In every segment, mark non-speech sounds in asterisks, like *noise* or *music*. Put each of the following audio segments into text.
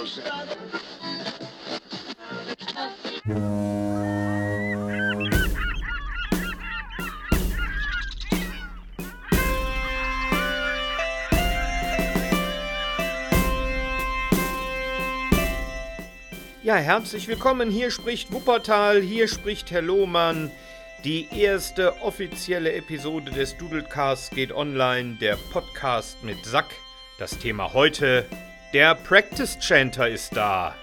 Ja, herzlich willkommen. Hier spricht Wuppertal, hier spricht Herr Lohmann. Die erste offizielle Episode des Doodlecasts geht online, der Podcast mit Sack. Das Thema heute, der Practice Chanter ist da.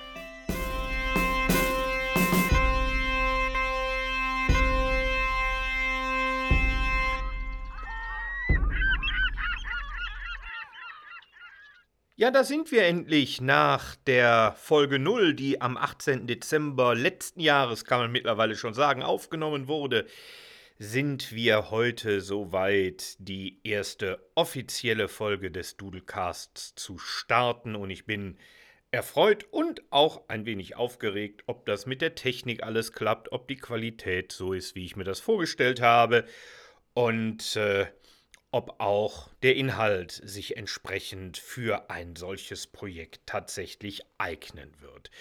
Ja, da sind wir endlich nach der Folge 0, die am 18. Dezember letzten Jahres, kann man mittlerweile schon sagen, aufgenommen wurde. Sind wir heute soweit, die erste offizielle Folge des Doodlecasts zu starten und ich bin erfreut und auch ein wenig aufgeregt, ob das mit der Technik alles klappt, ob die Qualität so ist, wie ich mir das vorgestellt habe. Und äh, ob auch der Inhalt sich entsprechend für ein solches Projekt tatsächlich eignen wird.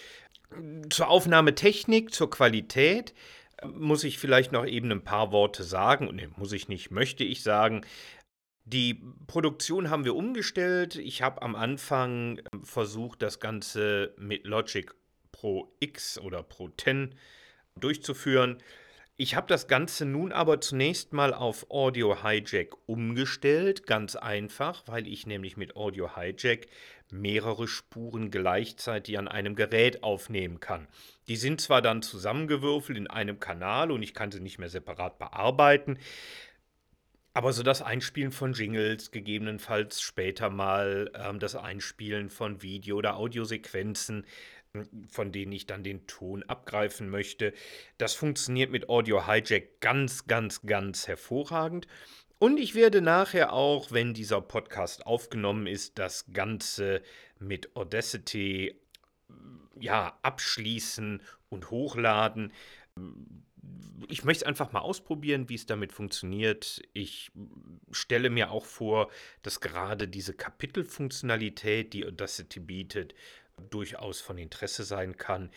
Zur Aufnahmetechnik, zur Qualität muss ich vielleicht noch eben ein paar Worte sagen. Ne, muss ich nicht, möchte ich sagen. Die Produktion haben wir umgestellt. Ich habe am Anfang ähm, versucht, das Ganze mit Logic Pro X oder Pro 10 durchzuführen. Ich habe das Ganze nun aber zunächst mal auf Audio Hijack umgestellt, ganz einfach, weil ich nämlich mit Audio Hijack mehrere Spuren gleichzeitig an einem Gerät aufnehmen kann. Die sind zwar dann zusammengewürfelt in einem Kanal und ich kann sie nicht mehr separat bearbeiten, aber so das Einspielen von Jingles, gegebenenfalls später mal ähm, das Einspielen von Video- oder Audiosequenzen, von denen ich dann den Ton abgreifen möchte. Das funktioniert mit Audio Hijack ganz, ganz, ganz hervorragend. Und ich werde nachher auch, wenn dieser Podcast aufgenommen ist, das Ganze mit Audacity ja, abschließen und hochladen. Ich möchte es einfach mal ausprobieren, wie es damit funktioniert. Ich stelle mir auch vor, dass gerade diese Kapitelfunktionalität, die Audacity bietet, durchaus von Interesse sein kann.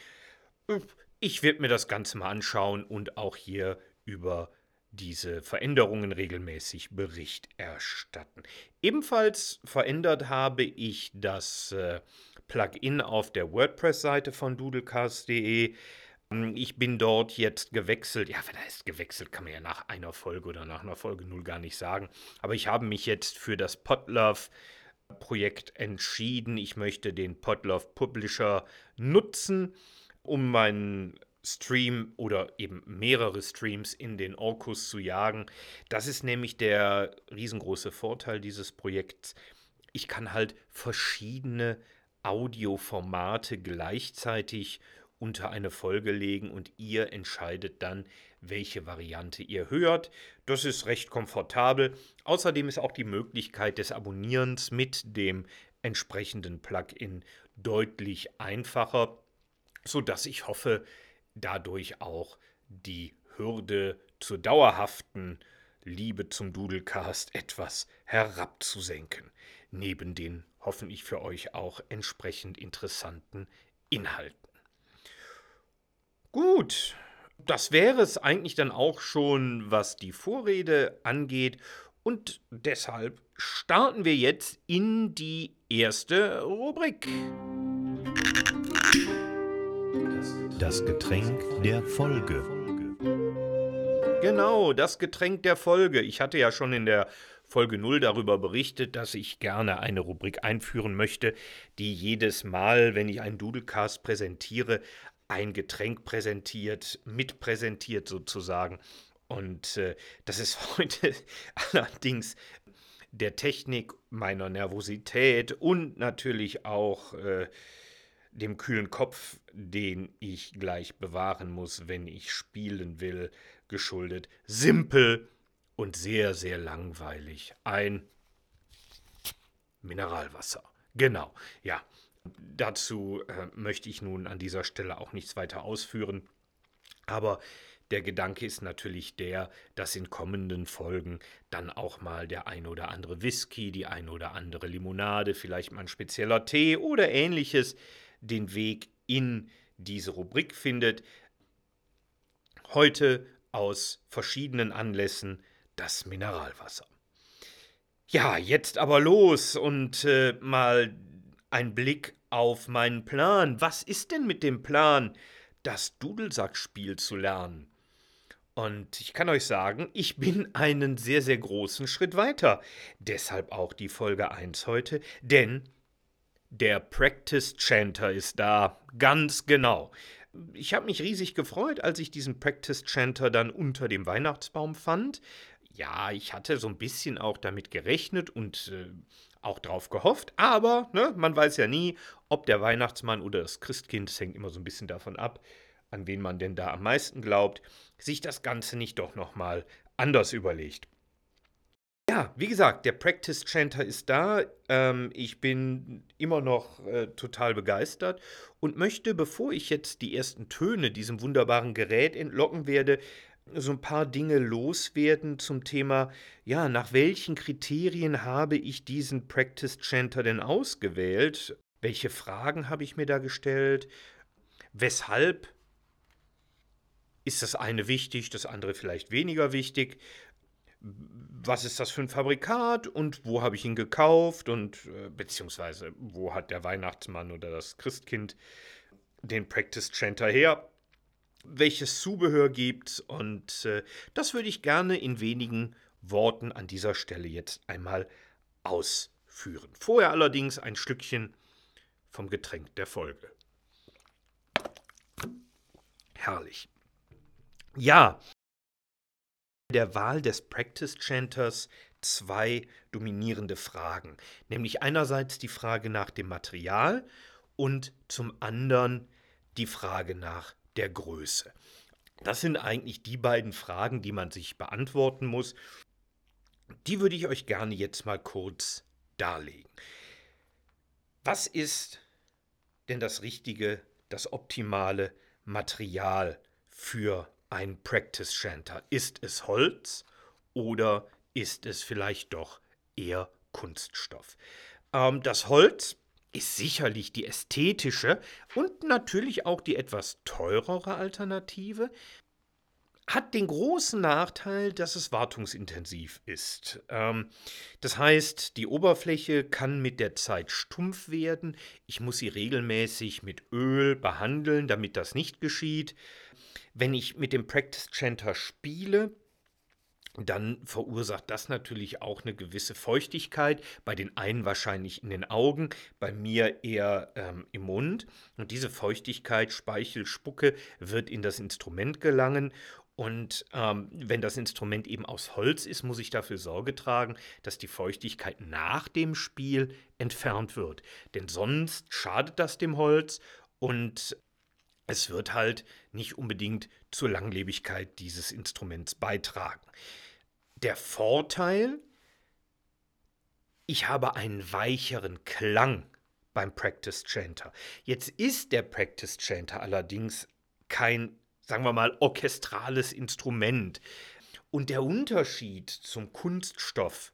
Ich werde mir das Ganze mal anschauen und auch hier über diese Veränderungen regelmäßig Bericht erstatten. Ebenfalls verändert habe ich das äh, Plugin auf der WordPress-Seite von doodlecast.de. Ich bin dort jetzt gewechselt. Ja, wenn er gewechselt, kann man ja nach einer Folge oder nach einer Folge 0 gar nicht sagen. Aber ich habe mich jetzt für das Podlove Projekt entschieden. Ich möchte den Podlove Publisher nutzen, um meinen Stream oder eben mehrere Streams in den Orkus zu jagen. Das ist nämlich der riesengroße Vorteil dieses Projekts. Ich kann halt verschiedene Audioformate gleichzeitig unter eine Folge legen und ihr entscheidet dann, welche Variante ihr hört. Das ist recht komfortabel. Außerdem ist auch die Möglichkeit des Abonnierens mit dem entsprechenden Plugin deutlich einfacher, sodass ich hoffe, dadurch auch die Hürde zur dauerhaften Liebe zum Doodlecast etwas herabzusenken, neben den hoffentlich für euch auch entsprechend interessanten Inhalten. Gut, das wäre es eigentlich dann auch schon, was die Vorrede angeht. Und deshalb starten wir jetzt in die erste Rubrik. Das Getränk der Folge. Genau, das Getränk der Folge. Ich hatte ja schon in der Folge 0 darüber berichtet, dass ich gerne eine Rubrik einführen möchte, die jedes Mal, wenn ich einen Doodlecast präsentiere, ein Getränk präsentiert, mitpräsentiert sozusagen. Und äh, das ist *laughs* heute allerdings der Technik, meiner Nervosität und natürlich auch äh, dem kühlen Kopf, den ich gleich bewahren muss, wenn ich spielen will, geschuldet. Simpel und sehr, sehr langweilig. Ein Mineralwasser. Genau, ja. Dazu äh, möchte ich nun an dieser Stelle auch nichts weiter ausführen. Aber der Gedanke ist natürlich der, dass in kommenden Folgen dann auch mal der ein oder andere Whisky, die ein oder andere Limonade, vielleicht mal ein spezieller Tee oder ähnliches den Weg in diese Rubrik findet. Heute aus verschiedenen Anlässen das Mineralwasser. Ja, jetzt aber los und äh, mal ein Blick auf meinen Plan. Was ist denn mit dem Plan, das Dudelsackspiel zu lernen? Und ich kann euch sagen, ich bin einen sehr, sehr großen Schritt weiter. Deshalb auch die Folge 1 heute, denn der Practice Chanter ist da. Ganz genau. Ich habe mich riesig gefreut, als ich diesen Practice Chanter dann unter dem Weihnachtsbaum fand. Ja, ich hatte so ein bisschen auch damit gerechnet und äh, auch drauf gehofft, aber ne, man weiß ja nie, ob der Weihnachtsmann oder das Christkind, das hängt immer so ein bisschen davon ab, an wen man denn da am meisten glaubt, sich das Ganze nicht doch nochmal anders überlegt. Ja, wie gesagt, der Practice Chanter ist da. Ähm, ich bin immer noch äh, total begeistert und möchte, bevor ich jetzt die ersten Töne diesem wunderbaren Gerät entlocken werde, so ein paar Dinge loswerden zum Thema, ja, nach welchen Kriterien habe ich diesen Practice Chanter denn ausgewählt? Welche Fragen habe ich mir da gestellt? Weshalb ist das eine wichtig, das andere vielleicht weniger wichtig? Was ist das für ein Fabrikat und wo habe ich ihn gekauft und äh, beziehungsweise wo hat der Weihnachtsmann oder das Christkind den Practice Chanter her, welches Zubehör gibt und äh, das würde ich gerne in wenigen Worten an dieser Stelle jetzt einmal ausführen. Vorher allerdings ein Stückchen vom Getränk der Folge. Herrlich. Ja, der Wahl des Practice Chanters zwei dominierende Fragen, nämlich einerseits die Frage nach dem Material und zum anderen die Frage nach der Größe. Das sind eigentlich die beiden Fragen, die man sich beantworten muss. Die würde ich euch gerne jetzt mal kurz darlegen. Was ist denn das richtige, das optimale Material für ein Practice Chanter? Ist es Holz oder ist es vielleicht doch eher Kunststoff? Ähm, das Holz ist sicherlich die ästhetische und natürlich auch die etwas teurere Alternative, hat den großen Nachteil, dass es wartungsintensiv ist. Ähm, das heißt, die Oberfläche kann mit der Zeit stumpf werden. Ich muss sie regelmäßig mit Öl behandeln, damit das nicht geschieht. Wenn ich mit dem Practice Chanter spiele, dann verursacht das natürlich auch eine gewisse Feuchtigkeit, bei den einen wahrscheinlich in den Augen, bei mir eher ähm, im Mund. Und diese Feuchtigkeit, Speichel, Spucke wird in das Instrument gelangen. Und ähm, wenn das Instrument eben aus Holz ist, muss ich dafür Sorge tragen, dass die Feuchtigkeit nach dem Spiel entfernt wird. Denn sonst schadet das dem Holz und es wird halt nicht unbedingt zur Langlebigkeit dieses Instruments beitragen. Der Vorteil, ich habe einen weicheren Klang beim Practice Chanter. Jetzt ist der Practice Chanter allerdings kein, sagen wir mal, orchestrales Instrument. Und der Unterschied zum Kunststoff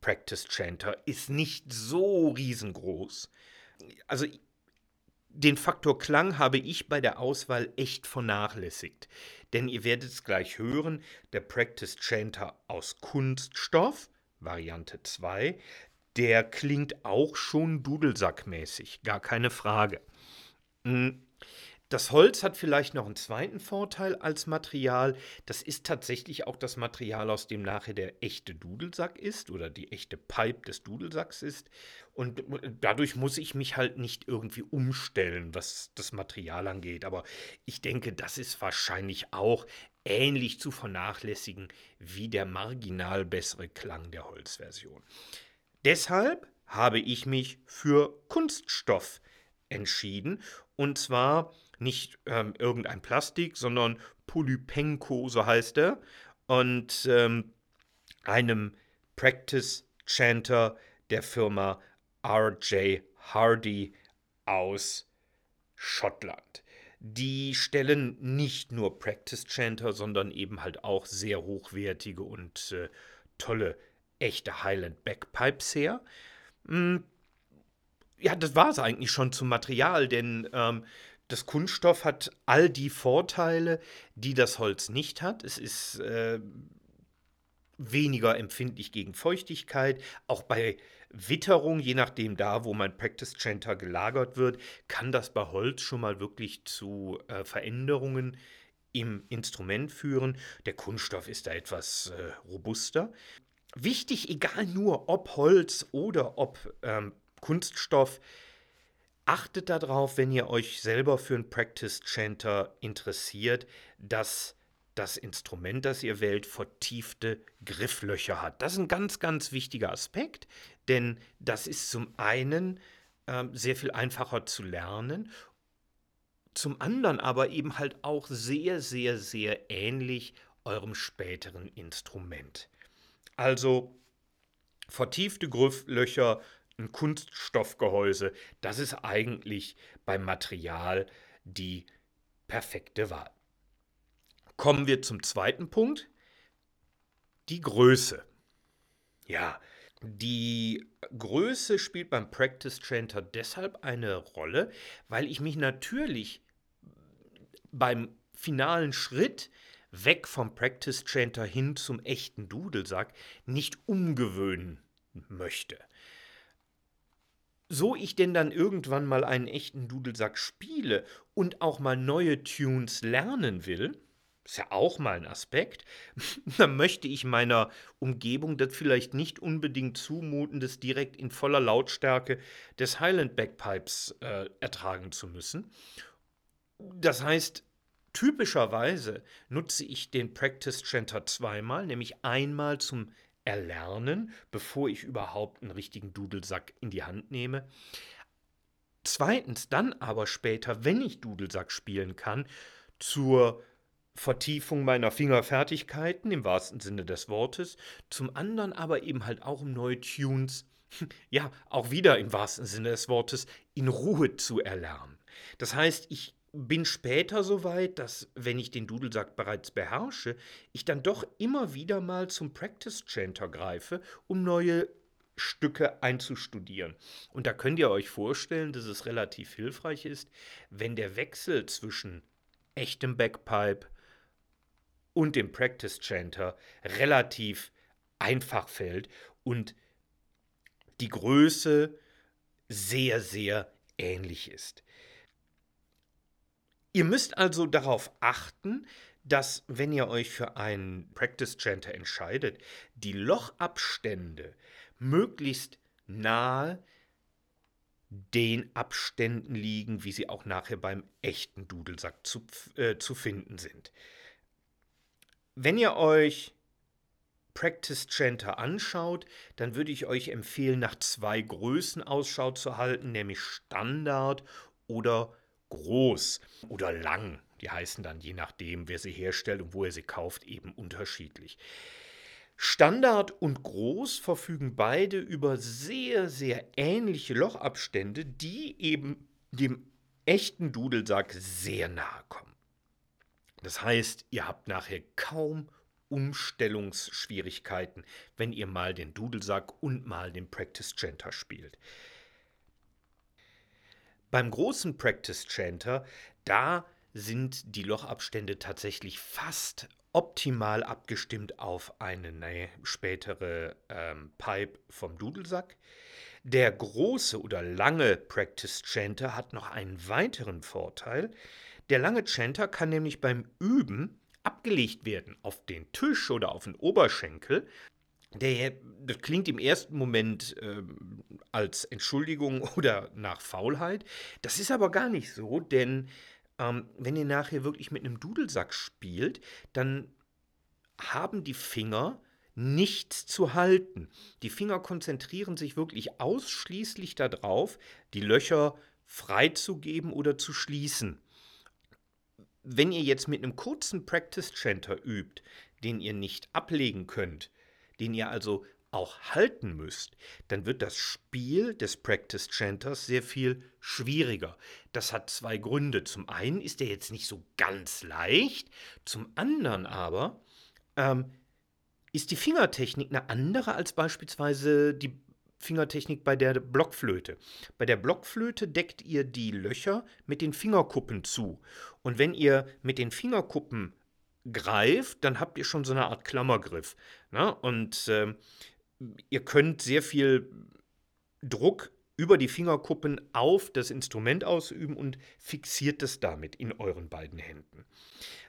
Practice Chanter ist nicht so riesengroß. Also den Faktor Klang habe ich bei der Auswahl echt vernachlässigt. Denn ihr werdet es gleich hören, der Practice Chanter aus Kunststoff, Variante 2, der klingt auch schon dudelsackmäßig, gar keine Frage. Das Holz hat vielleicht noch einen zweiten Vorteil als Material. Das ist tatsächlich auch das Material, aus dem nachher der echte Dudelsack ist oder die echte Pipe des Dudelsacks ist. Und dadurch muss ich mich halt nicht irgendwie umstellen, was das Material angeht. Aber ich denke, das ist wahrscheinlich auch ähnlich zu vernachlässigen wie der marginal bessere Klang der Holzversion. Deshalb habe ich mich für Kunststoff entschieden. Und zwar nicht ähm, irgendein Plastik, sondern Polypenko, so heißt er, und ähm, einem Practice Chanter der Firma RJ Hardy aus Schottland. Die stellen nicht nur Practice Chanter, sondern eben halt auch sehr hochwertige und äh, tolle echte Highland Backpipes her. Hm, ja, das war es eigentlich schon zum Material, denn ähm, das Kunststoff hat all die Vorteile, die das Holz nicht hat. Es ist äh, weniger empfindlich gegen Feuchtigkeit. Auch bei Witterung, je nachdem da, wo mein Practice Chanter gelagert wird, kann das bei Holz schon mal wirklich zu äh, Veränderungen im Instrument führen. Der Kunststoff ist da etwas äh, robuster. Wichtig, egal nur ob Holz oder ob ähm, Kunststoff, achtet darauf, wenn ihr euch selber für einen Practice Chanter interessiert, dass das Instrument, das ihr wählt, vertiefte Grifflöcher hat. Das ist ein ganz, ganz wichtiger Aspekt, denn das ist zum einen äh, sehr viel einfacher zu lernen, zum anderen aber eben halt auch sehr, sehr, sehr ähnlich eurem späteren Instrument. Also vertiefte Grifflöcher, ein Kunststoffgehäuse, das ist eigentlich beim Material die perfekte Wahl. Kommen wir zum zweiten Punkt, die Größe. Ja, die Größe spielt beim Practice Chanter deshalb eine Rolle, weil ich mich natürlich beim finalen Schritt weg vom Practice Chanter hin zum echten Dudelsack nicht umgewöhnen möchte. So ich denn dann irgendwann mal einen echten Dudelsack spiele und auch mal neue Tunes lernen will, ist ja auch mal ein Aspekt, *laughs* dann möchte ich meiner Umgebung das vielleicht nicht unbedingt zumuten, das direkt in voller Lautstärke des Highland Bagpipes äh, ertragen zu müssen. Das heißt, typischerweise nutze ich den Practice Chanter zweimal, nämlich einmal zum Erlernen, bevor ich überhaupt einen richtigen Dudelsack in die Hand nehme. Zweitens dann aber später, wenn ich Dudelsack spielen kann, zur Vertiefung meiner Fingerfertigkeiten im wahrsten Sinne des Wortes, zum anderen aber eben halt auch um neue Tunes, *laughs* ja, auch wieder im wahrsten Sinne des Wortes, in Ruhe zu erlernen. Das heißt, ich bin später so weit, dass, wenn ich den Dudelsack bereits beherrsche, ich dann doch immer wieder mal zum Practice Chanter greife, um neue Stücke einzustudieren. Und da könnt ihr euch vorstellen, dass es relativ hilfreich ist, wenn der Wechsel zwischen echtem Backpipe und dem Practice Chanter relativ einfach fällt und die Größe sehr, sehr ähnlich ist. Ihr müsst also darauf achten, dass, wenn ihr euch für einen Practice Chanter entscheidet, die Lochabstände möglichst nahe den Abständen liegen, wie sie auch nachher beim echten Dudelsack zu, äh, zu finden sind. Wenn ihr euch Practice Chanter anschaut, dann würde ich euch empfehlen, nach zwei Größen Ausschau zu halten, nämlich Standard oder groß oder lang. Die heißen dann je nachdem, wer sie herstellt und wo ihr sie kauft, eben unterschiedlich. Standard und groß verfügen beide über sehr, sehr ähnliche Lochabstände, die eben dem echten Dudelsack sehr nahe kommen. Das heißt, ihr habt nachher kaum Umstellungsschwierigkeiten, wenn ihr mal den Dudelsack und mal den Practice Chanter spielt. Beim großen Practice Chanter, da sind die Lochabstände tatsächlich fast optimal abgestimmt auf eine ne, spätere ähm, Pipe vom Dudelsack. Der große oder lange Practice Chanter hat noch einen weiteren Vorteil, der lange Chanter kann nämlich beim Üben abgelegt werden auf den Tisch oder auf den Oberschenkel. Der, das klingt im ersten Moment äh, als Entschuldigung *laughs* oder nach Faulheit. Das ist aber gar nicht so, denn ähm, wenn ihr nachher wirklich mit einem Dudelsack spielt, dann haben die Finger nichts zu halten. Die Finger konzentrieren sich wirklich ausschließlich darauf, die Löcher freizugeben oder zu schließen wenn ihr jetzt mit einem kurzen Practice Chanter übt, den ihr nicht ablegen könnt, den ihr also auch halten müsst, dann wird das Spiel des Practice Chanters sehr viel schwieriger. Das hat zwei Gründe. Zum einen ist er jetzt nicht so ganz leicht, zum anderen aber ähm, ist die Fingertechnik eine andere als beispielsweise die Fingertechnik bei der Blockflöte. Bei der Blockflöte deckt ihr die Löcher mit den Fingerkuppen zu. Und wenn ihr mit den Fingerkuppen greift, dann habt ihr schon so eine Art Klammergriff. Ne? Und äh, ihr könnt sehr viel Druck über die Fingerkuppen auf das Instrument ausüben und fixiert es damit in euren beiden Händen.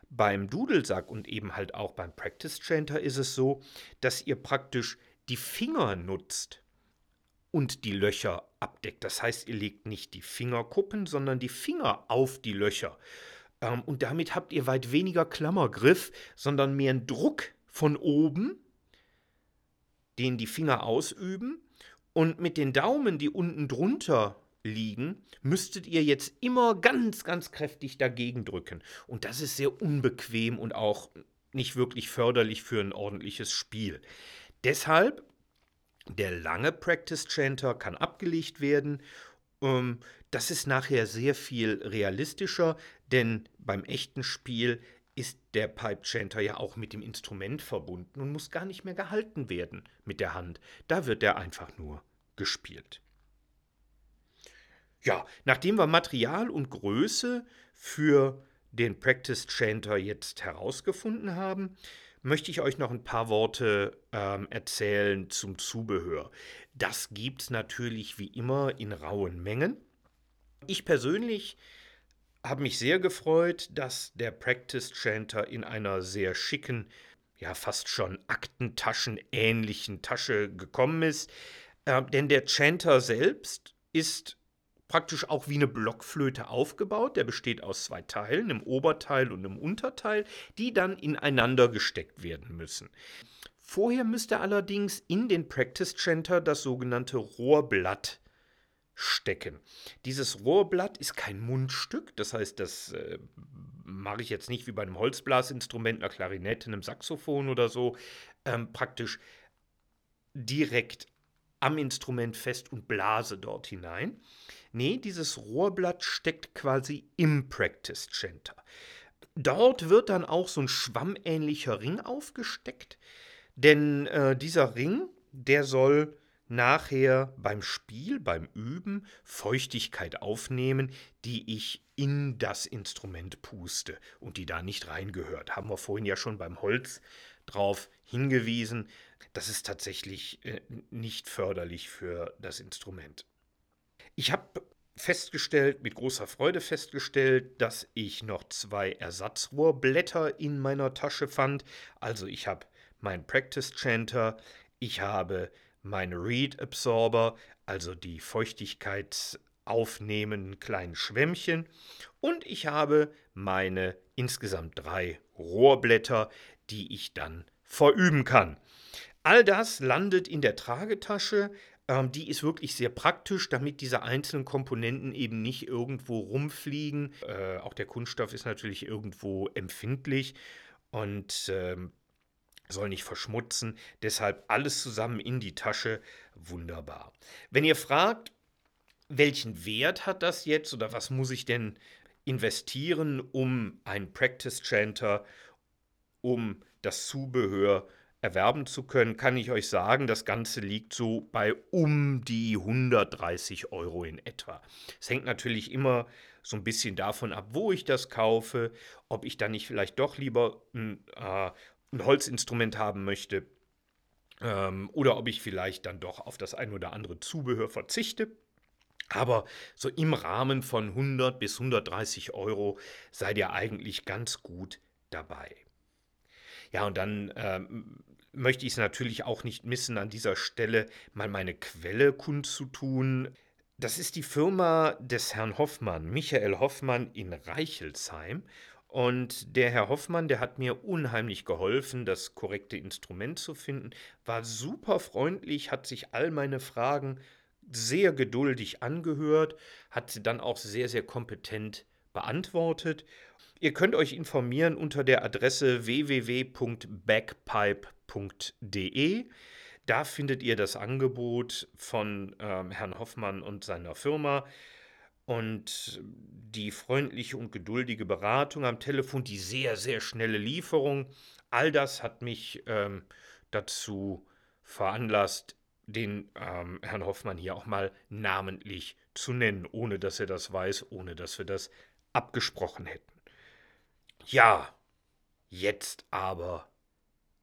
Beim Dudelsack und eben halt auch beim Practice Chanter ist es so, dass ihr praktisch die Finger nutzt und die Löcher abdeckt. Das heißt, ihr legt nicht die Fingerkuppen, sondern die Finger auf die Löcher. Ähm, und damit habt ihr weit weniger Klammergriff, sondern mehr einen Druck von oben, den die Finger ausüben. Und mit den Daumen, die unten drunter liegen, müsstet ihr jetzt immer ganz, ganz kräftig dagegen drücken. Und das ist sehr unbequem und auch nicht wirklich förderlich für ein ordentliches Spiel. Deshalb, der lange Practice Chanter kann abgelegt werden. Ähm, das ist nachher sehr viel realistischer, denn beim echten Spiel ist der Pipe Chanter ja auch mit dem Instrument verbunden und muss gar nicht mehr gehalten werden mit der Hand. Da wird er einfach nur gespielt. Ja, nachdem wir Material und Größe für den Practice Chanter jetzt herausgefunden haben, möchte ich euch noch ein paar Worte ähm, erzählen zum Zubehör. Das gibt es natürlich wie immer in rauen Mengen. Ich persönlich habe mich sehr gefreut, dass der Practice Chanter in einer sehr schicken, ja fast schon Aktentaschen-ähnlichen Tasche gekommen ist. Äh, denn der Chanter selbst ist praktisch auch wie eine Blockflöte aufgebaut. Der besteht aus zwei Teilen, einem Oberteil und einem Unterteil, die dann ineinander gesteckt werden müssen. Vorher müsste allerdings in den Practice Chanter das sogenannte Rohrblatt stecken. Dieses Rohrblatt ist kein Mundstück, das heißt, das äh, mache ich jetzt nicht wie bei einem Holzblasinstrument, einer Klarinette, einem Saxophon oder so, ähm, praktisch direkt am Instrument fest und blase dort hinein. Nee, dieses Rohrblatt steckt quasi im Practice Center. Dort wird dann auch so ein schwammähnlicher Ring aufgesteckt, denn äh, dieser Ring, der soll nachher beim Spiel, beim Üben Feuchtigkeit aufnehmen, die ich in das Instrument puste und die da nicht reingehört. Haben wir vorhin ja schon beim Holz drauf hingewiesen. Das ist tatsächlich äh, nicht förderlich für das Instrument. Ich habe festgestellt, mit großer Freude festgestellt, dass ich noch zwei Ersatzrohrblätter in meiner Tasche fand. Also ich habe meinen Practice Chanter, ich habe meine Reed Absorber, also die Feuchtigkeit aufnehmenden kleinen Schwämmchen und ich habe meine insgesamt drei Rohrblätter, die ich dann verüben kann. All das landet in der Tragetasche. Ähm, die ist wirklich sehr praktisch, damit diese einzelnen Komponenten eben nicht irgendwo rumfliegen. Äh, auch der Kunststoff ist natürlich irgendwo empfindlich und ähm, soll nicht verschmutzen. Deshalb alles zusammen in die Tasche. Wunderbar. Wenn ihr fragt, welchen Wert hat das jetzt oder was muss ich denn investieren, um einen Practice Chanter, um das Zubehör erwerben zu können, kann ich euch sagen, das Ganze liegt so bei um die 130 Euro in etwa. Es hängt natürlich immer so ein bisschen davon ab, wo ich das kaufe, ob ich dann nicht vielleicht doch lieber ein, äh, ein Holzinstrument haben möchte ähm, oder ob ich vielleicht dann doch auf das ein oder andere Zubehör verzichte. Aber so im Rahmen von 100 bis 130 Euro seid ihr eigentlich ganz gut dabei. Ja, und dann ähm, möchte ich es natürlich auch nicht missen, an dieser Stelle mal meine Quelle kundzutun. Das ist die Firma des Herrn Hoffmann, Michael Hoffmann in Reichelsheim. Und der Herr Hoffmann, der hat mir unheimlich geholfen, das korrekte Instrument zu finden, war super freundlich, hat sich all meine Fragen sehr geduldig angehört, hat sie dann auch sehr, sehr kompetent beantwortet. Ihr könnt euch informieren unter der Adresse www.backpipe.de. Da findet ihr das Angebot von ähm, Herrn Hoffmann und seiner Firma und die freundliche und geduldige Beratung am Telefon, die sehr, sehr schnelle Lieferung. All das hat mich ähm, dazu veranlasst, den ähm, Herrn Hoffmann hier auch mal namentlich zu nennen, ohne dass er das weiß, ohne dass wir das abgesprochen hätten. Ja, jetzt aber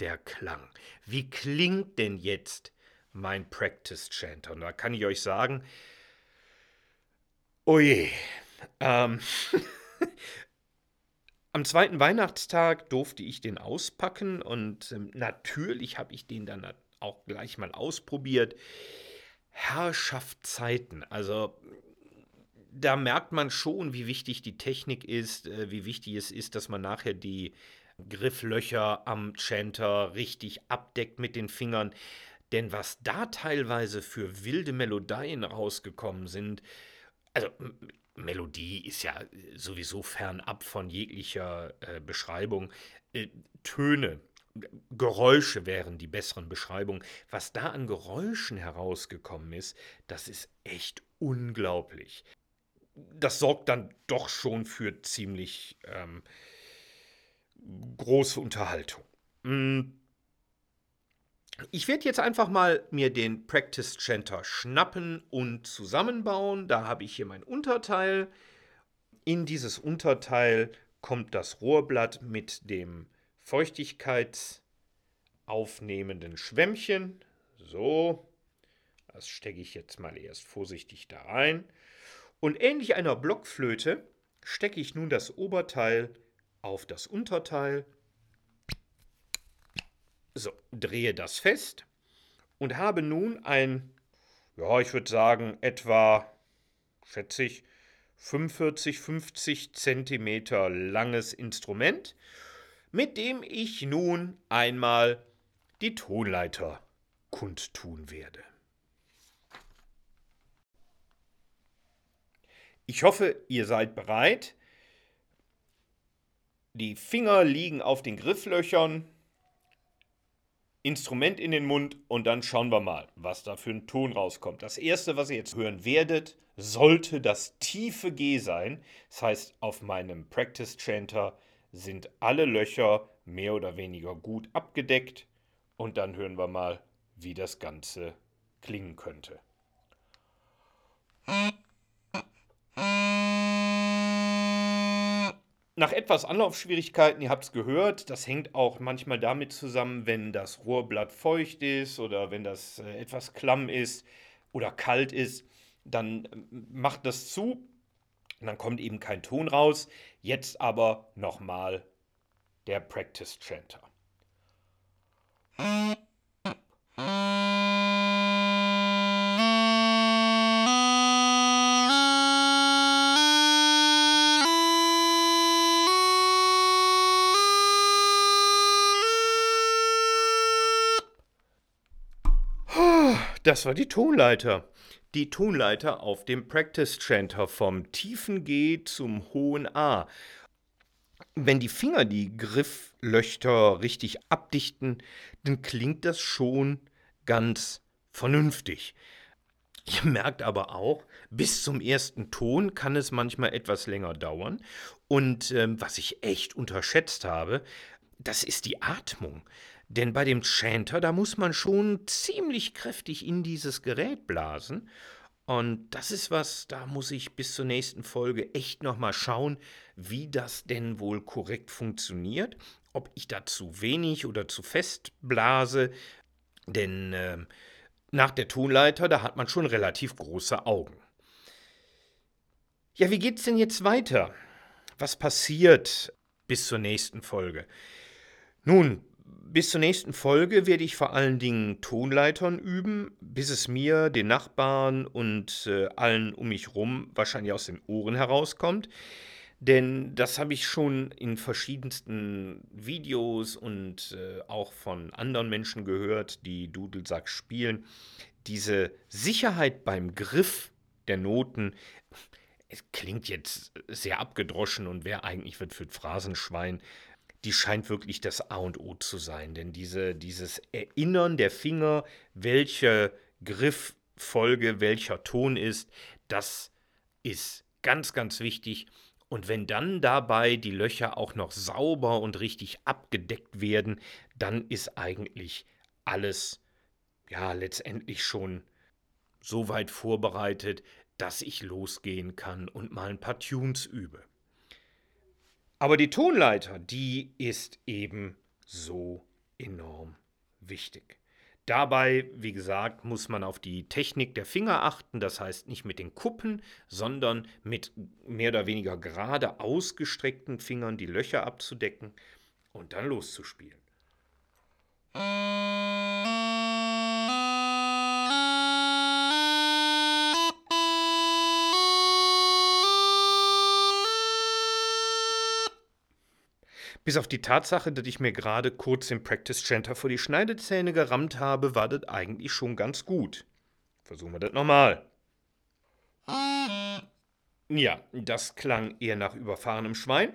der Klang. Wie klingt denn jetzt mein Practice Chanter? Und da kann ich euch sagen, oje, ähm, *laughs* am zweiten Weihnachtstag durfte ich den auspacken und ähm, natürlich habe ich den dann auch gleich mal ausprobiert. Herrschaftszeiten, also da merkt man schon, wie wichtig die Technik ist, äh, wie wichtig es ist, dass man nachher die Grifflöcher am Chanter richtig abdeckt mit den Fingern. Denn was da teilweise für wilde Melodien rausgekommen sind, also Melodie ist ja sowieso fernab von jeglicher äh, Beschreibung. Äh, Töne, Geräusche wären die besseren Beschreibungen. Was da an Geräuschen herausgekommen ist, das ist echt unglaublich. Das sorgt dann doch schon für ziemlich ähm, große Unterhaltung. Hm. Ich werde jetzt einfach mal mir den Practice Chanter schnappen und zusammenbauen. Da habe ich hier mein Unterteil. In dieses Unterteil kommt das Rohrblatt mit dem feuchtigkeitsaufnehmenden Schwämmchen. So, das stecke ich jetzt mal erst vorsichtig da rein. Und ähnlich einer Blockflöte stecke ich nun das Oberteil auf das Unterteil. So, drehe das fest und habe nun ein, ja, ich würde sagen, etwa, schätze ich, 45, 50 Zentimeter langes Instrument, mit dem ich nun einmal die Tonleiter kundtun werde. Ich hoffe, ihr seid bereit. Die Finger liegen auf den Grifflöchern, Instrument in den Mund und dann schauen wir mal, was da für ein Ton rauskommt. Das erste, was ihr jetzt hören werdet, sollte das tiefe G sein. Das heißt, auf meinem Practice Chanter sind alle Löcher mehr oder weniger gut abgedeckt und dann hören wir mal, wie das Ganze klingen könnte. Nach etwas Anlaufschwierigkeiten, ihr habt es gehört, das hängt auch manchmal damit zusammen, wenn das Rohrblatt feucht ist oder wenn das äh, etwas klamm ist oder kalt ist, dann äh, macht das zu und dann kommt eben kein Ton raus. Jetzt aber nochmal der Practice Chanter. Das war die Tonleiter. Die Tonleiter auf dem Practice Chanter vom tiefen G zum hohen A. Wenn die Finger die Grifflöcher richtig abdichten, dann klingt das schon ganz vernünftig. Ihr merkt aber auch, bis zum ersten Ton kann es manchmal etwas länger dauern. Und ähm, was ich echt unterschätzt habe, das ist die Atmung. Denn bei dem Chanter, da muss man schon ziemlich kräftig in dieses Gerät blasen. Und das ist was, da muss ich bis zur nächsten Folge echt nochmal schauen, wie das denn wohl korrekt funktioniert. Ob ich da zu wenig oder zu fest blase. Denn äh, nach der Tonleiter, da hat man schon relativ große Augen. Ja, wie geht's denn jetzt weiter? Was passiert bis zur nächsten Folge? Nun, bis zur nächsten Folge werde ich vor allen Dingen Tonleitern üben, bis es mir, den Nachbarn und äh, allen um mich rum wahrscheinlich aus den Ohren herauskommt. Denn das habe ich schon in verschiedensten Videos und äh, auch von anderen Menschen gehört, die Dudelsack spielen. Diese Sicherheit beim Griff der Noten, es klingt jetzt sehr abgedroschen und wer eigentlich wird für Phrasenschwein, die scheint wirklich das A und O zu sein. Denn diese, dieses Erinnern der Finger, welche Grifffolge, welcher Ton ist, das ist ganz, ganz wichtig. Und wenn dann dabei die Löcher auch noch sauber und richtig abgedeckt werden, dann ist eigentlich alles ja letztendlich schon so weit vorbereitet, dass ich losgehen kann und mal ein paar Tunes übe. Aber die Tonleiter, die ist eben so enorm wichtig. Dabei, wie gesagt, muss man auf die Technik der Finger achten, das heißt nicht mit den Kuppen, sondern mit mehr oder weniger gerade ausgestreckten Fingern die Löcher abzudecken und dann loszuspielen. Bis auf die Tatsache, dass ich mir gerade kurz im Practice Center vor die Schneidezähne gerammt habe, war das eigentlich schon ganz gut. Versuchen wir das nochmal. Ja, das klang eher nach überfahrenem Schwein.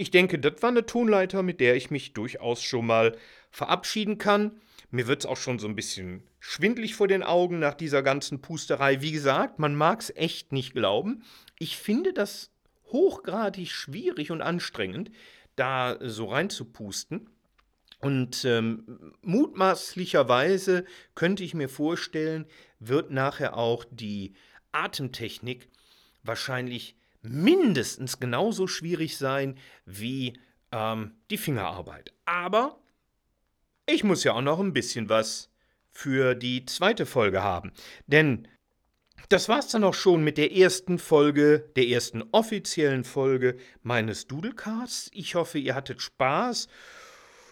Ich denke, das war eine Tonleiter, mit der ich mich durchaus schon mal verabschieden kann. Mir wird es auch schon so ein bisschen schwindlig vor den Augen nach dieser ganzen Pusterei. Wie gesagt, man mag es echt nicht glauben. Ich finde das hochgradig schwierig und anstrengend, da so reinzupusten. Und ähm, mutmaßlicherweise könnte ich mir vorstellen, wird nachher auch die Atemtechnik wahrscheinlich mindestens genauso schwierig sein wie ähm, die Fingerarbeit. Aber ich muss ja auch noch ein bisschen was für die zweite Folge haben. Denn das war's dann auch schon mit der ersten Folge, der ersten offiziellen Folge meines Doodlecasts. Ich hoffe, ihr hattet Spaß.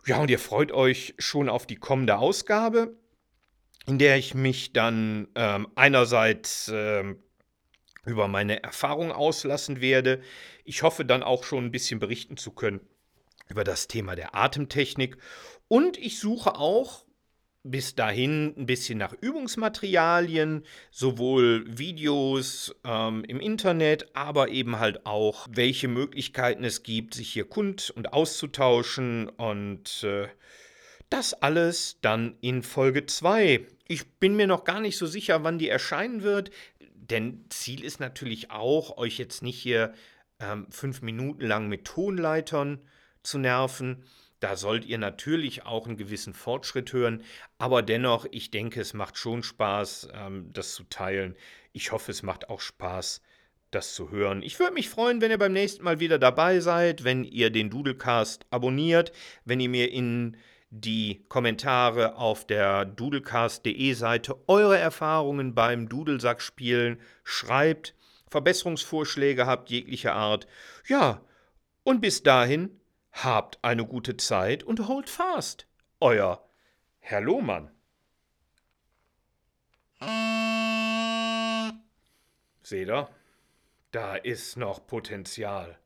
Ja, und ihr freut euch schon auf die kommende Ausgabe, in der ich mich dann ähm, einerseits ähm, über meine Erfahrung auslassen werde. Ich hoffe dann auch schon ein bisschen berichten zu können über das Thema der Atemtechnik. Und ich suche auch bis dahin ein bisschen nach Übungsmaterialien, sowohl Videos ähm, im Internet, aber eben halt auch, welche Möglichkeiten es gibt, sich hier kund- und auszutauschen und äh, das alles dann in Folge 2. Ich bin mir noch gar nicht so sicher, wann die erscheinen wird. Denn Ziel ist natürlich auch, euch jetzt nicht hier ähm, fünf Minuten lang mit Tonleitern zu nerven. Da sollt ihr natürlich auch einen gewissen Fortschritt hören, aber dennoch, ich denke, es macht schon Spaß, ähm, das zu teilen. Ich hoffe, es macht auch Spaß, das zu hören. Ich würde mich freuen, wenn ihr beim nächsten Mal wieder dabei seid, wenn ihr den Doodlecast abonniert, wenn ihr mir in die Kommentare auf der doodlecast.de Seite eure Erfahrungen beim Dudelsackspielen schreibt, Verbesserungsvorschläge habt jeglicher Art. Ja, und bis dahin habt eine gute Zeit und hold fast. Euer Herr Lohmann. Seht ihr? Da ist noch Potenzial.